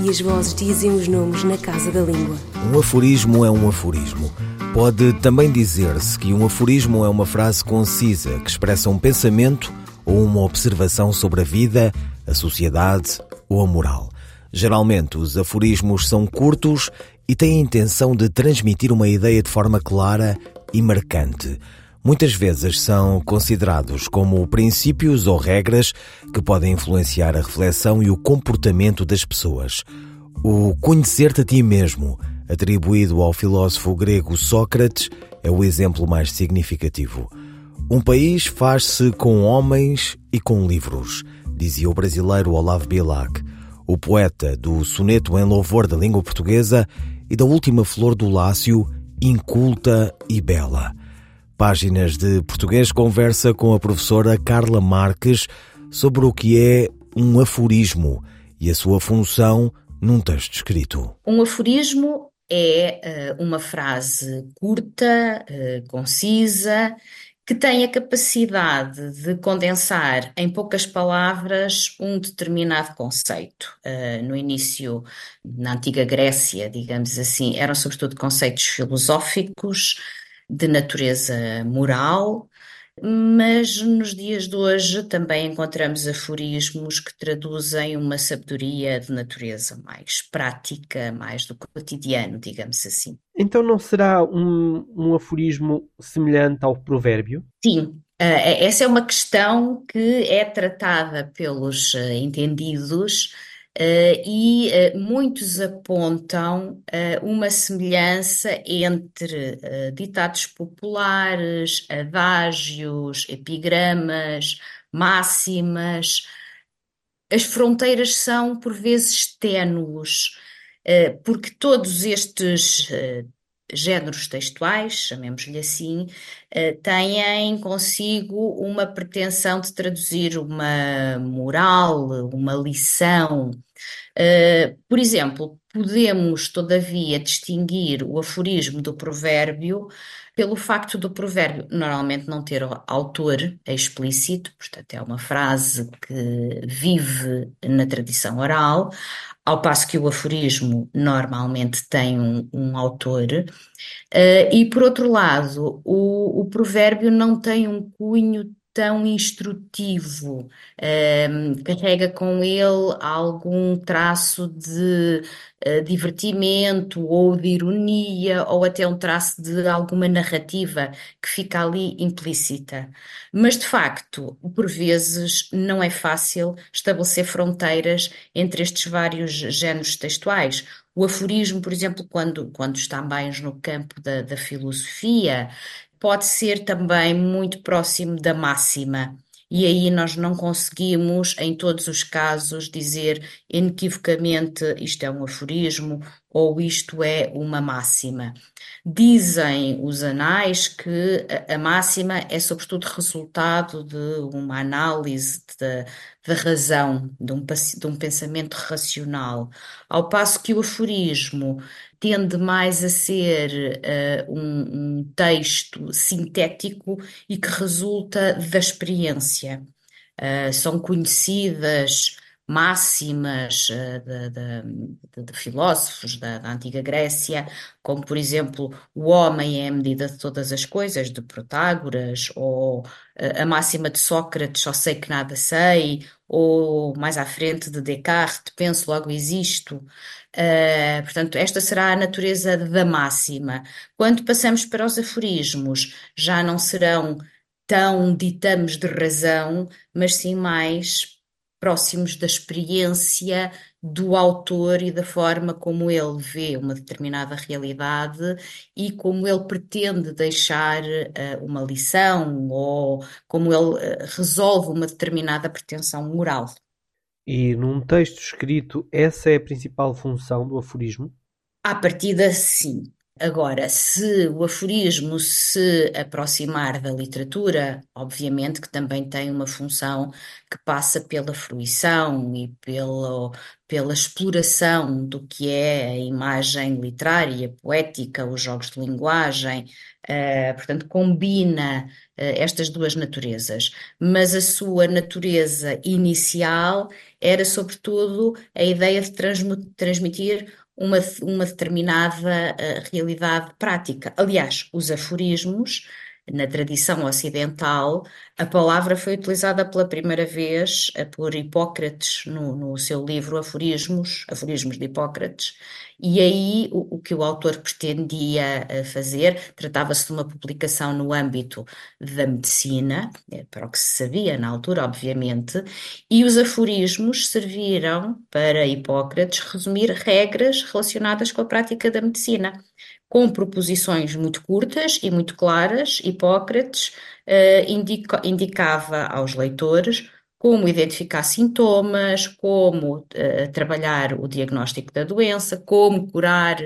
e as vozes dizem os nomes na casa da língua. Um aforismo é um aforismo. Pode também dizer-se que um aforismo é uma frase concisa que expressa um pensamento ou uma observação sobre a vida, a sociedade ou a moral. Geralmente, os aforismos são curtos e têm a intenção de transmitir uma ideia de forma clara e marcante. Muitas vezes são considerados como princípios ou regras que podem influenciar a reflexão e o comportamento das pessoas. O conhecer-te a ti mesmo, atribuído ao filósofo grego Sócrates, é o exemplo mais significativo. Um país faz-se com homens e com livros, dizia o brasileiro Olavo Bilac o poeta do soneto em louvor da língua portuguesa e da última flor do Lácio, inculta e bela. Páginas de Português conversa com a professora Carla Marques sobre o que é um aforismo e a sua função num texto escrito. Um aforismo é uh, uma frase curta, uh, concisa, que tem a capacidade de condensar em poucas palavras um determinado conceito. Uh, no início, na antiga Grécia, digamos assim, eram sobretudo conceitos filosóficos, de natureza moral, mas nos dias de hoje também encontramos aforismos que traduzem uma sabedoria de natureza mais prática, mais do cotidiano, digamos assim. Então não será um, um aforismo semelhante ao provérbio? Sim, Uh, essa é uma questão que é tratada pelos uh, entendidos e uh, muitos apontam uh, uma semelhança entre ditados populares, adágios, epigramas, máximas. As fronteiras são, por vezes, ténues, porque todos estes géneros textuais, chamemos-lhe assim, têm consigo uma pretensão de traduzir uma moral, uma lição. Por exemplo, podemos, todavia, distinguir o aforismo do provérbio pelo facto do provérbio normalmente não ter autor explícito, portanto, é uma frase que vive na tradição oral, ao passo que o aforismo normalmente tem um, um autor, uh, e por outro lado, o, o provérbio não tem um cunho tão instrutivo, um, carrega com ele algum traço de uh, divertimento ou de ironia ou até um traço de alguma narrativa que fica ali implícita. Mas de facto, por vezes não é fácil estabelecer fronteiras entre estes vários géneros textuais. O aforismo, por exemplo, quando, quando está mais no campo da, da filosofia, pode ser também muito próximo da máxima. E aí nós não conseguimos, em todos os casos, dizer inequivocamente isto é um aforismo ou isto é uma máxima. Dizem os anais que a máxima é sobretudo resultado de uma análise da razão, de um, de um pensamento racional, ao passo que o aforismo tende mais a ser uh, um, um, texto sintético e que resulta da experiência. Uh, são conhecidas máximas uh, de, de, de, filósofos da, da, antiga Grécia, como por exemplo o homem é a medida de todas as coisas, de Protágoras, ou uh, a máxima de Sócrates, só sei que nada sei, ou mais à frente de Descartes, penso logo existo. Uh, portanto, esta será a natureza da máxima. Quando passamos para os aforismos, já não serão tão ditames de razão, mas sim mais próximos da experiência do autor e da forma como ele vê uma determinada realidade e como ele pretende deixar uh, uma lição ou como ele uh, resolve uma determinada pretensão moral. E num texto escrito, essa é a principal função do aforismo? À partida, sim. Agora, se o aforismo se aproximar da literatura, obviamente que também tem uma função que passa pela fruição e pela, pela exploração do que é a imagem literária, poética, os jogos de linguagem, uh, portanto, combina uh, estas duas naturezas. Mas a sua natureza inicial era, sobretudo, a ideia de transmitir uma, uma determinada uh, realidade prática. Aliás, os aforismos, na tradição ocidental, a palavra foi utilizada pela primeira vez uh, por Hipócrates no, no seu livro Aforismos, Aforismos de Hipócrates, e aí o, o que o autor pretendia uh, fazer, tratava-se de uma publicação no âmbito da medicina, para o que se sabia na altura, obviamente, e os aforismos serviram para Hipócrates resumir regras relacionadas com a prática da medicina. Com proposições muito curtas e muito claras, Hipócrates uh, indica, indicava aos leitores como identificar sintomas, como uh, trabalhar o diagnóstico da doença, como curar,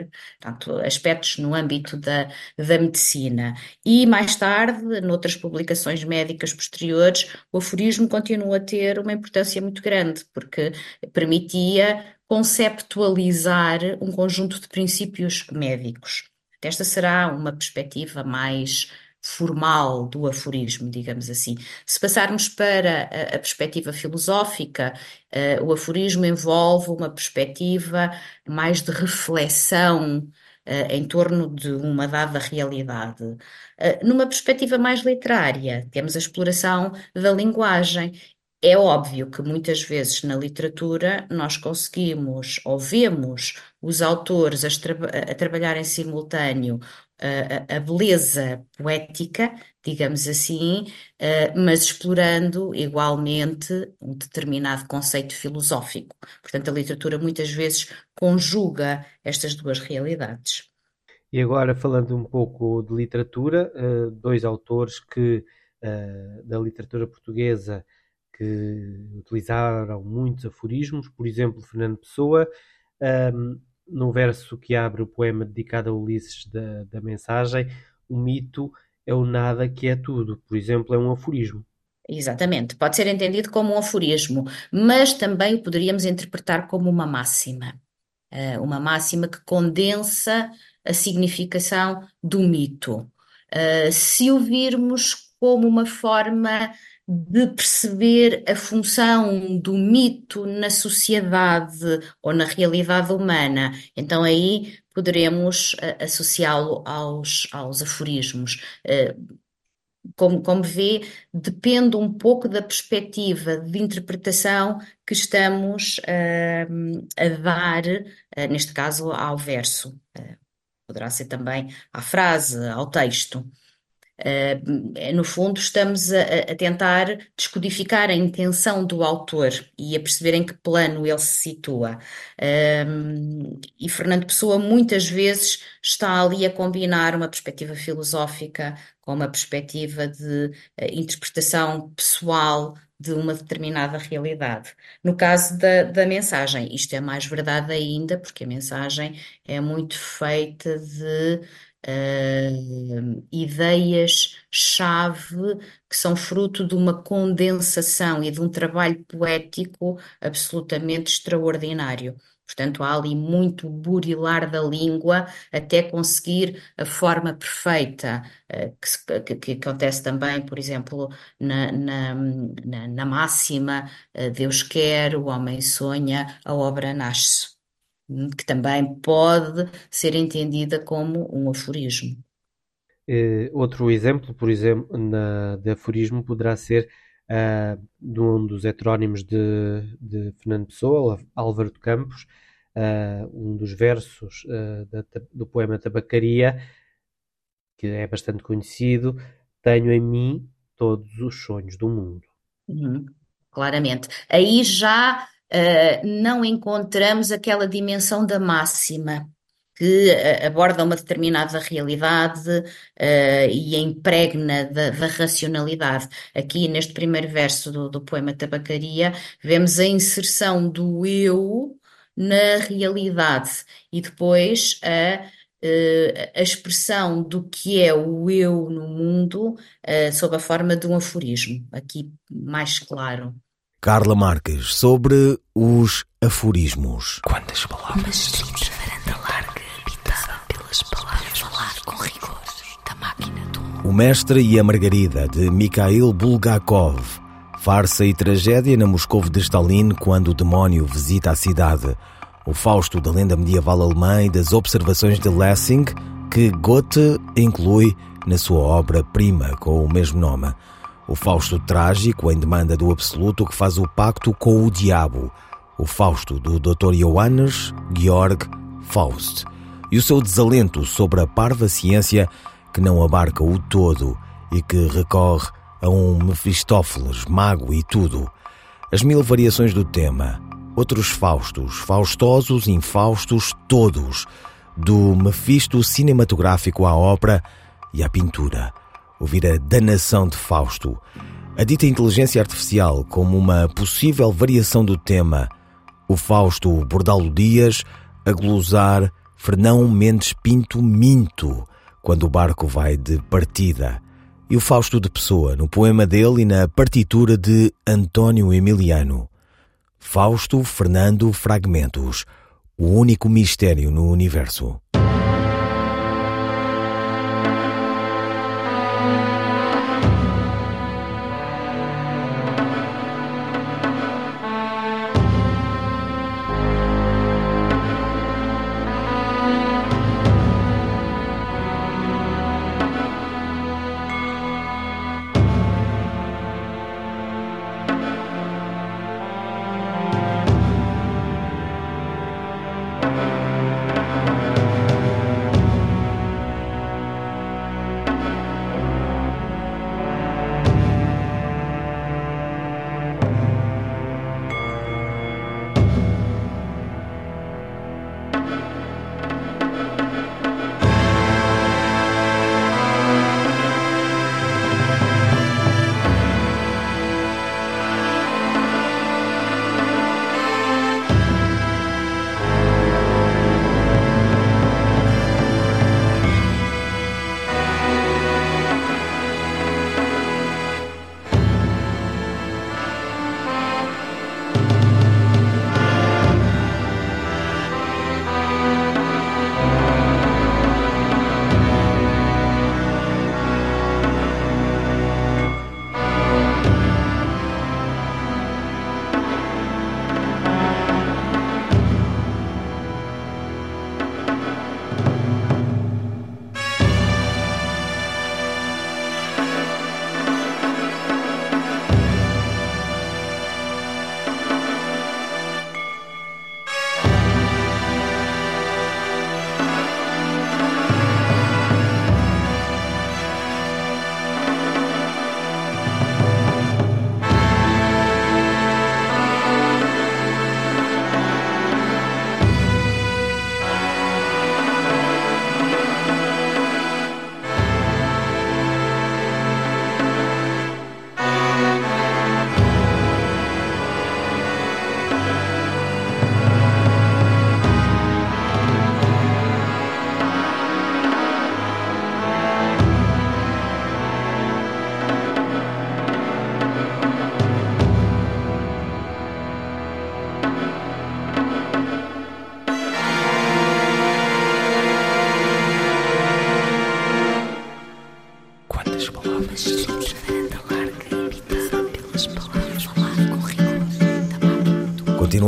portanto, aspectos no âmbito da, da medicina. E mais tarde, noutras publicações médicas posteriores, o aforismo continua a ter uma importância muito grande, porque permitia conceptualizar um conjunto de princípios médicos. Esta será uma perspectiva mais formal do aforismo, digamos assim. Se passarmos para a, a perspectiva filosófica, uh, o aforismo envolve uma perspectiva mais de reflexão uh, em torno de uma dada realidade. Uh, numa perspectiva mais literária, temos a exploração da linguagem é óbvio que muitas vezes na literatura nós conseguimos ou vemos os autores a, tra a trabalhar em simultâneo a, a, beleza poética, digamos assim, uh, mas explorando igualmente um determinado conceito filosófico. Portanto, a literatura muitas vezes conjuga estas duas realidades. E agora, falando um pouco de literatura, uh, dois autores que uh, da literatura portuguesa que utilizaram muitos aforismos, por exemplo, Fernando Pessoa, um, no verso que abre o poema dedicado a Ulisses da, da mensagem, o mito é o nada que é tudo, por exemplo, é um aforismo. Exatamente, pode ser entendido como um aforismo, mas também o poderíamos interpretar como uma máxima. Uh, uma máxima que condensa a significação do mito. Uh, se o virmos como uma forma de perceber a função do mito na sociedade ou na realidade humana. Então aí poderemos uh, associá-lo aos, aos aforismos. Uh, como, como vê, depende um pouco da perspectiva de interpretação que estamos uh, a dar, neste caso, ao verso. poderá ser também à frase, ao texto. Uh, no fundo, estamos a, a, tentar descodificar a intenção do autor e a perceber em que plano ele se situa. Uh, e Fernando Pessoa muitas vezes está ali a combinar uma perspectiva filosófica com uma perspectiva de uh, interpretação pessoal de uma determinada realidade. No caso da, da mensagem, isto é mais verdade ainda, porque a mensagem é muito feita de uh, ideias-chave que são fruto de uma condensação e de um trabalho poético absolutamente extraordinário. Portanto, há ali muito burilar da língua até conseguir a forma perfeita, uh, que, que, que, acontece também, por exemplo, na, na, na, na máxima uh, Deus quer, o homem sonha, a obra nasce que também pode ser entendida como um aforismo. Uh, outro exemplo, por exemplo, na, de aforismo poderá ser uh, de um dos heterónimos de, de Fernando Pessoa, Álvaro de Campos, uh, um dos versos da, do poema Tabacaria, que é bastante conhecido, tenho em mim todos os sonhos do mundo. Uhum, claramente. Aí já uh, não encontramos aquela dimensão da máxima que uh, aborda uma determinada realidade uh, e impregna da, da, racionalidade. Aqui, neste primeiro verso do, do poema Tabacaria, vemos a inserção do eu na realidade e depois a a expressão do que é o eu no mundo sob a forma de um aforismo, aqui mais claro. Carla Marques, sobre os aforismos. Quantas palavras? Uma estrita varanda larga, habitada pelas palavras. Falar com rigor da máquina do. O Mestre e a Margarida, de Mikhail Bulgakov. Farsa e tragédia na Moscou de Stalin quando o demónio visita a cidade o Fausto da lenda medieval alemã e das observações de Lessing, que Goethe inclui na sua obra-prima com o mesmo nome. O Fausto trágico, em demanda do absoluto, que faz o pacto com o diabo. O Fausto do Dr. Johannes Georg Faust. E o seu desalento sobre a parva ciência que não abarca o todo e que recorre a um Mefistófeles, mago e tudo. As mil variações do tema, outros Faustos, faustosos, infaustos, todos, do Mefisto cinematográfico à ópera e à pintura. Ouvir a danação de Fausto, a dita inteligência artificial como uma possível variação do tema, o Fausto Bordalo Dias a glosar Fernão Mendes Pinto Minto, quando o barco vai de partida, e o Fausto de Pessoa no poema dele e na partitura de António Emiliano. Fausto Fernando Fragmentos O único mistério no universo.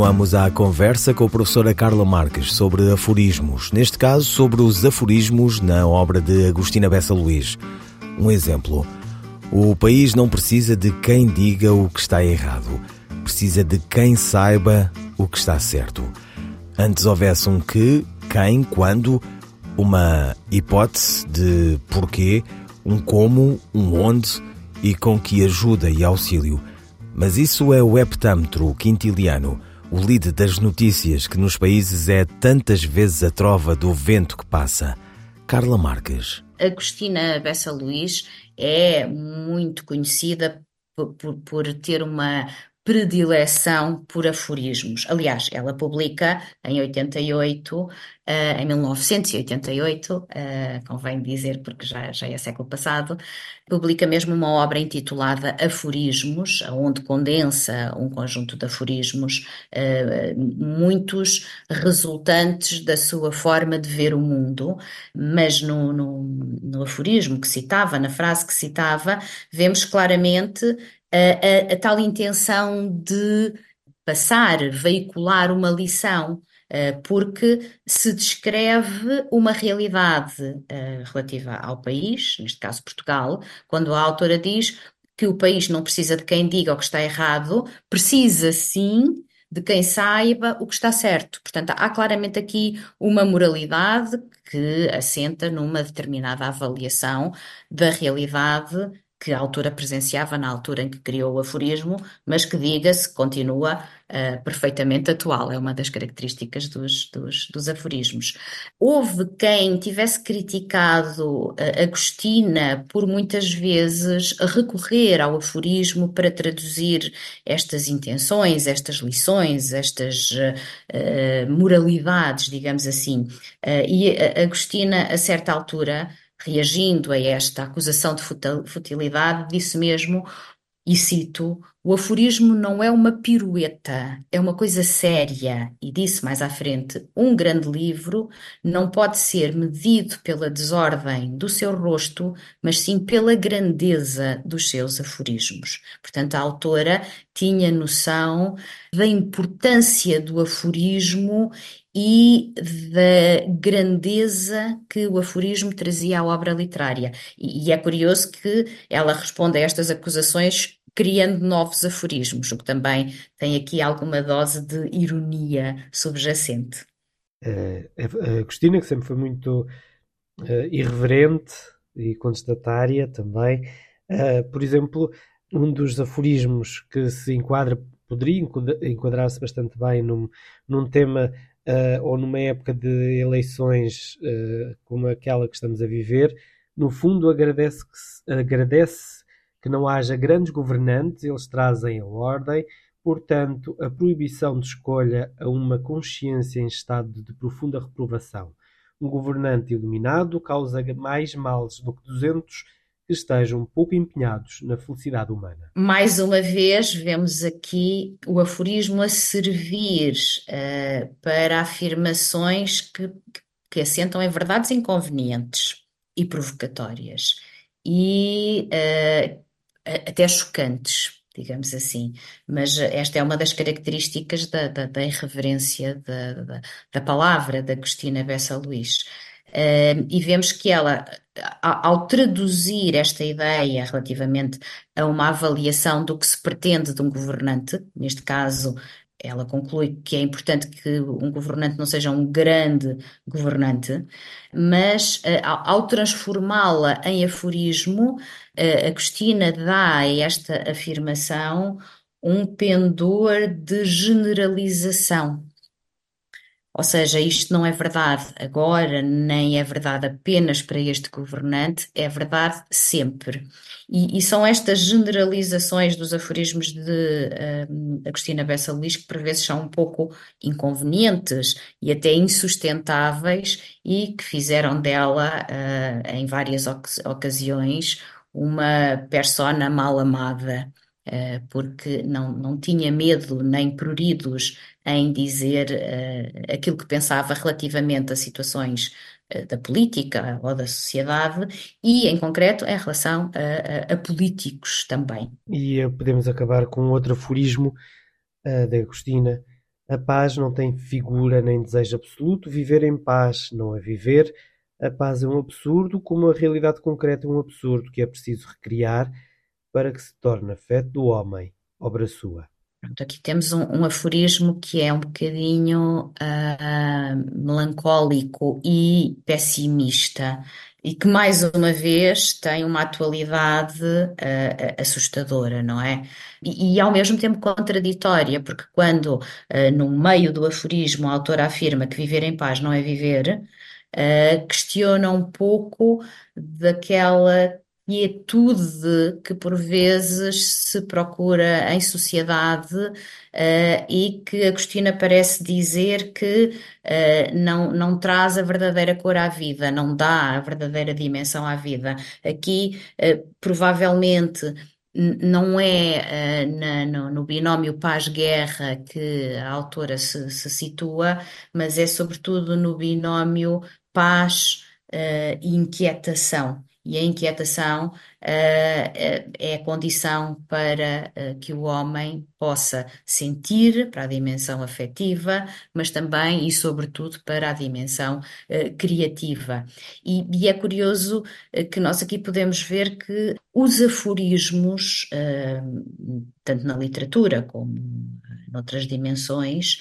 Continuamos a conversa com a professora Carla Marques sobre aforismos, neste caso sobre os aforismos na obra de Agostina Bessa Luís. Um exemplo: o país não precisa de quem diga o que está errado, precisa de quem saiba o que está certo. Antes houvesse um que, quem, quando, uma hipótese de porquê, um como, um onde e com que ajuda e auxílio. Mas isso é o heptâmetro quintiliano o lead das notícias que nos países é tantas vezes a trova do vento que passa. Carla Marques. Agostina Bessa Luís é muito conhecida por, por, por ter uma predileção por aforismos. Aliás, ela publica em 88, uh, em 1988, uh, convém dizer porque já, já é século passado, publica mesmo uma obra intitulada Aforismos, onde condensa um conjunto de aforismos, uh, muitos resultantes da sua forma de ver o mundo, mas no, no, no aforismo que citava, na frase que citava, vemos claramente a, a, a tal intenção de passar, veicular uma lição, eh, porque se descreve uma realidade eh, relativa ao país, neste caso Portugal, quando a autora diz que o país não precisa de quem diga o que está errado, precisa sim de quem saiba o que está certo. Portanto, há claramente aqui uma moralidade que assenta numa determinada avaliação da realidade que a autora presenciava na altura em que criou o aforismo, mas que, diga-se, continua uh, perfeitamente atual. É uma das características dos, dos, dos aforismos. Houve quem tivesse criticado uh, Agostina por muitas vezes recorrer ao aforismo para traduzir estas intenções, estas lições, estas uh, moralidades, digamos assim. e Agostina, a certa altura, reagindo a esta acusação de futilidade, disse mesmo, e cito: o aforismo não é uma pirueta, é uma coisa séria. E disse mais à frente: um grande livro não pode ser medido pela desordem do seu rosto, mas sim pela grandeza dos seus aforismos. Portanto, a autora tinha noção da importância do aforismo e da grandeza que o aforismo trazia à obra literária. E, e é curioso que ela responde a estas acusações criando novos aforismos, o que também tem aqui alguma dose de ironia subjacente. Uh, a Cristina, que sempre foi muito uh, irreverente e contestatária também, uh, por exemplo, um dos aforismos que se enquadra, poderia enquadrar-se bastante bem num, num tema uh, ou numa época de eleições uh, como aquela que estamos a viver, no fundo agradece que, agradece que não haja grandes governantes, eles trazem a ordem, portanto, a proibição de escolha a uma consciência em estado de profunda reprovação. Um governante iluminado causa mais males do que 200 estejam pouco empenhados na felicidade humana. Mais uma vez, vemos aqui o aforismo a servir uh, para afirmações que, que assentam em verdades inconvenientes e provocatórias e uh, até chocantes, digamos assim. Mas esta é uma das características da, da, da irreverência da, da, da, palavra da Agostina Bessa Luís. E vemos que ela, ao traduzir esta ideia relativamente a uma avaliação do que se pretende de um governante, neste caso, ela conclui que é importante que um governante não seja um grande governante, mas ao transformá-la em aforismo, Agostina dá a esta afirmação um pendor de generalização ou seja, isto não é verdade agora, nem é verdade apenas para este governante, é verdade sempre. E, e são estas generalizações dos aforismos de uh, Agostina Bessa Luís que por vezes são um pouco inconvenientes e até insustentáveis e que fizeram dela, uh, em várias ocasiões, uma persona mal amada. Uh, porque não, não tinha medo nem pruridos em dizer uh, aquilo que pensava relativamente a situações uh, da política ou da sociedade e, em concreto, em relação a, a, a políticos também. E podemos acabar com outro aforismo da Agostina. A paz não tem figura nem desejo absoluto, viver em paz não é viver. A paz é um absurdo, como a realidade concreta é um absurdo que é preciso recriar para que se torne afeto do homem, obra sua. Pronto, aqui temos um, um, aforismo que é um bocadinho uh, melancólico e pessimista e que mais uma vez tem uma atualidade uh, assustadora, não é? E, e, ao mesmo tempo contraditória, porque quando uh, no meio do aforismo a autora afirma que viver em paz não é viver, questiona um pouco daquela quietude que por vezes se procura em sociedade uh, e que a Agostina parece dizer que uh, não, não traz a verdadeira cor à vida, não dá a verdadeira dimensão à vida. Aqui, uh, provavelmente, não é uh, na, no, no, binómio paz-guerra que a autora se, se, situa, mas é sobretudo no binómio paz uh, inquietação e a inquietação uh, é a condição para uh, que o homem possa sentir para a dimensão afetiva, mas também e sobretudo para a dimensão uh, criativa. E, e, é curioso que nós aqui podemos ver que os aforismos, tanto na literatura como noutras dimensões,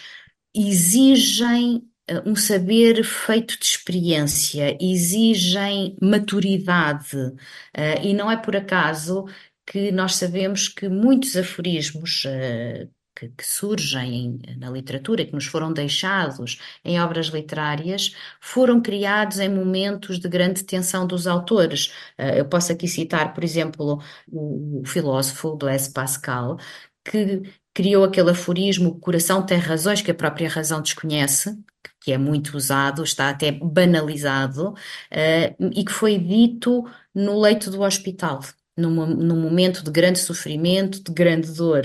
exigem um saber feito de experiência, exigem maturidade, uh, e não é por acaso que nós sabemos que muitos aforismos uh, que, que, surgem na literatura, que nos foram deixados em obras literárias, foram criados em momentos de grande tensão dos autores. Uh, eu posso aqui citar, por exemplo, o, o filósofo Blaise Pascal, que criou aquele aforismo: o coração tem razões que a própria razão desconhece, que é muito usado, está até banalizado, uh, e que foi dito no leito do hospital, num, num momento de grande sofrimento, de grande dor.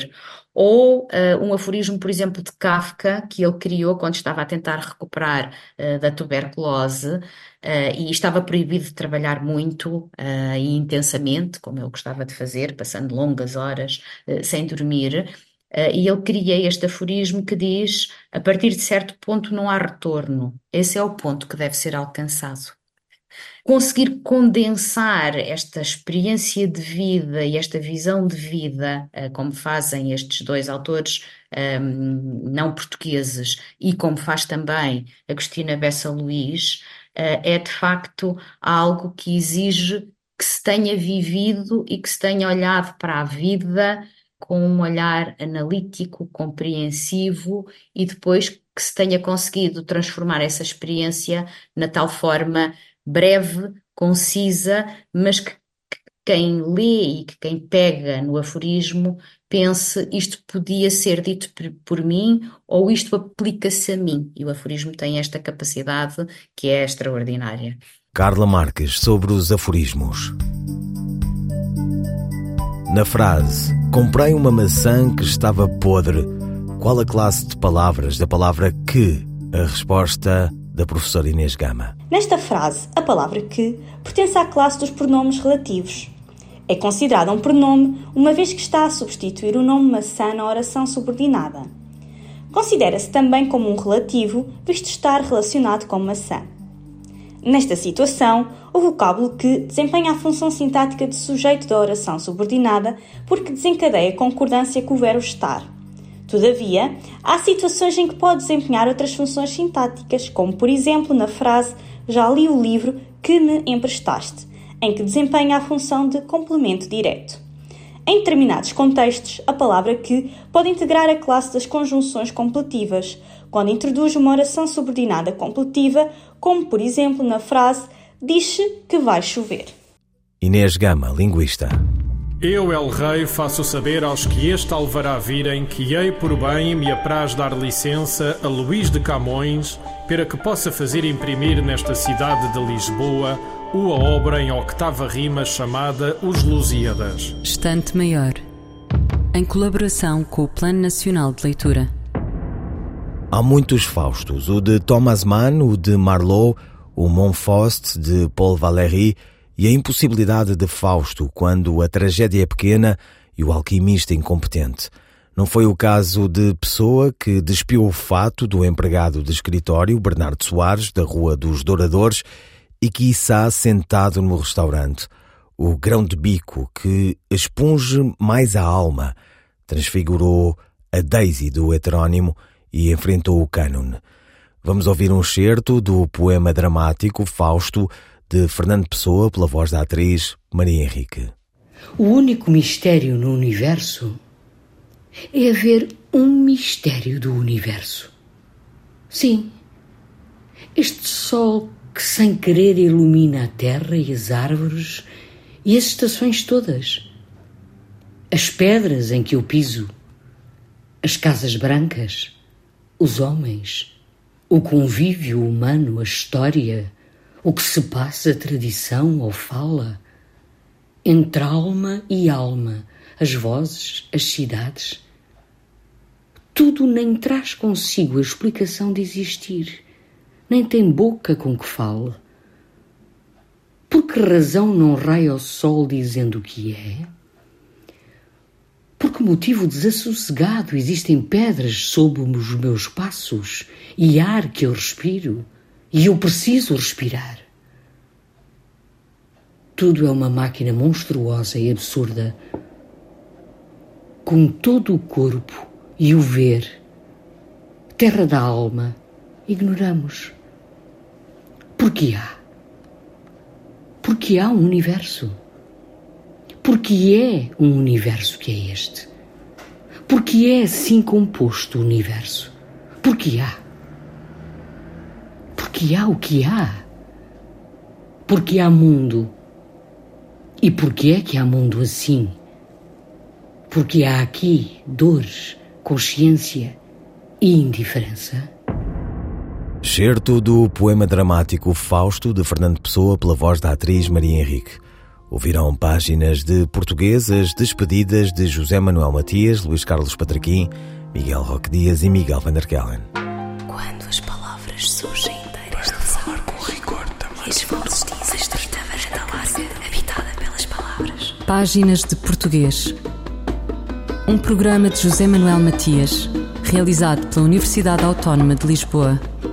Ou uh, um aforismo, por exemplo, de Kafka, que ele criou quando estava a tentar recuperar uh, da tuberculose e estava proibido de trabalhar muito e intensamente, como ele gostava de fazer, passando longas horas sem dormir. Uh, e ele cria este aforismo que diz: a partir de certo ponto não há retorno. Esse é o ponto que deve ser alcançado. Conseguir condensar esta experiência de vida e esta visão de vida, uh, como fazem estes dois autores um, ehm, não portugueses e como faz também Agostina Bessa Luís, uh, é de facto algo que exige que se tenha vivido e que se tenha olhado para a vida com um olhar analítico, compreensivo e depois que se tenha conseguido transformar essa experiência na tal forma breve, concisa, mas que quem lê e que quem pega no aforismo pense isto podia ser dito por mim ou isto aplica-se a mim. E o aforismo tem esta capacidade que é extraordinária. Carla Marques sobre os aforismos. Na frase Comprei uma maçã que estava podre, qual a classe de palavras da palavra que? A resposta da professora Inês Gama. Nesta frase, a palavra que pertence à classe dos pronomes relativos. É considerada um pronome uma vez que está a substituir o nome maçã na oração subordinada. Considera-se também como um relativo, visto estar relacionado com maçã. Nesta situação, o vocábulo que desempenha a função sintática de sujeito da oração subordinada porque desencadeia concordância com o verbo estar. Todavia, há situações em que pode desempenhar outras funções sintáticas, como por exemplo na frase Já li o livro que me emprestaste, em que desempenha a função de complemento direto. Em determinados contextos, a palavra que pode integrar a classe das conjunções completivas, quando introduz uma oração subordinada completiva, como por exemplo na frase Diz que vai chover. Inês Gama, linguista. Eu, El Rei, faço saber aos que este alvará virem que hei por bem me apraz dar licença a Luís de Camões para que possa fazer imprimir nesta cidade de Lisboa uma obra em octava rima chamada Os Lusíadas. Estante Maior, em colaboração com o Plano Nacional de Leitura. Há muitos Faustos, o de Thomas Mann, o de Marlowe, o Montfaust de Paul Valéry e a impossibilidade de Fausto quando a tragédia é pequena e o alquimista incompetente. Não foi o caso de Pessoa que despiu o fato do empregado de escritório Bernardo Soares, da Rua dos Douradores, e que está sentado no restaurante. O grão de bico que expunge mais a alma transfigurou a Daisy do heterónimo e enfrentou o cânone. Vamos ouvir um excerto do poema dramático Fausto de Fernando Pessoa pela voz da atriz Maria Henrique. O único mistério no universo é haver um mistério do universo. Sim, este sol que sem querer ilumina a terra e as árvores e as estações todas, as pedras em que eu piso, as casas brancas, os homens, o convívio humano, a história, o que se passa, a tradição ou fala, entre alma e alma, as vozes, as cidades. Tudo nem traz consigo a explicação de existir, nem tem boca com que fale. Por que razão não raia o sol dizendo o que é? Por que motivo desassossegado existem pedras sob os meus passos e ar que eu respiro e eu preciso respirar? Tudo é uma máquina monstruosa e absurda, com todo o corpo e o ver, terra da alma, ignoramos. Porque há. Porque há um universo. Porque é um universo que é este. Porque é assim composto o universo. Porque há. Porque há o que há. Porque há mundo. E porque é que há mundo assim? Porque há aqui dores, consciência e indiferença. Certo do poema dramático Fausto de Fernando Pessoa pela voz da atriz Maria Henrique. Ouvirão páginas de portuguesas despedidas de José Manuel Matias, Luís Carlos Patraquim, Miguel Roque Dias e Miguel Van der Kellen. Quando as palavras surgem inteiras de falar com rigor também. E as vozes dizem estreita varanda larga, habitada pelas palavras. Páginas de Português. Um programa de José Manuel Matias, realizado pela Universidade Autónoma de Lisboa.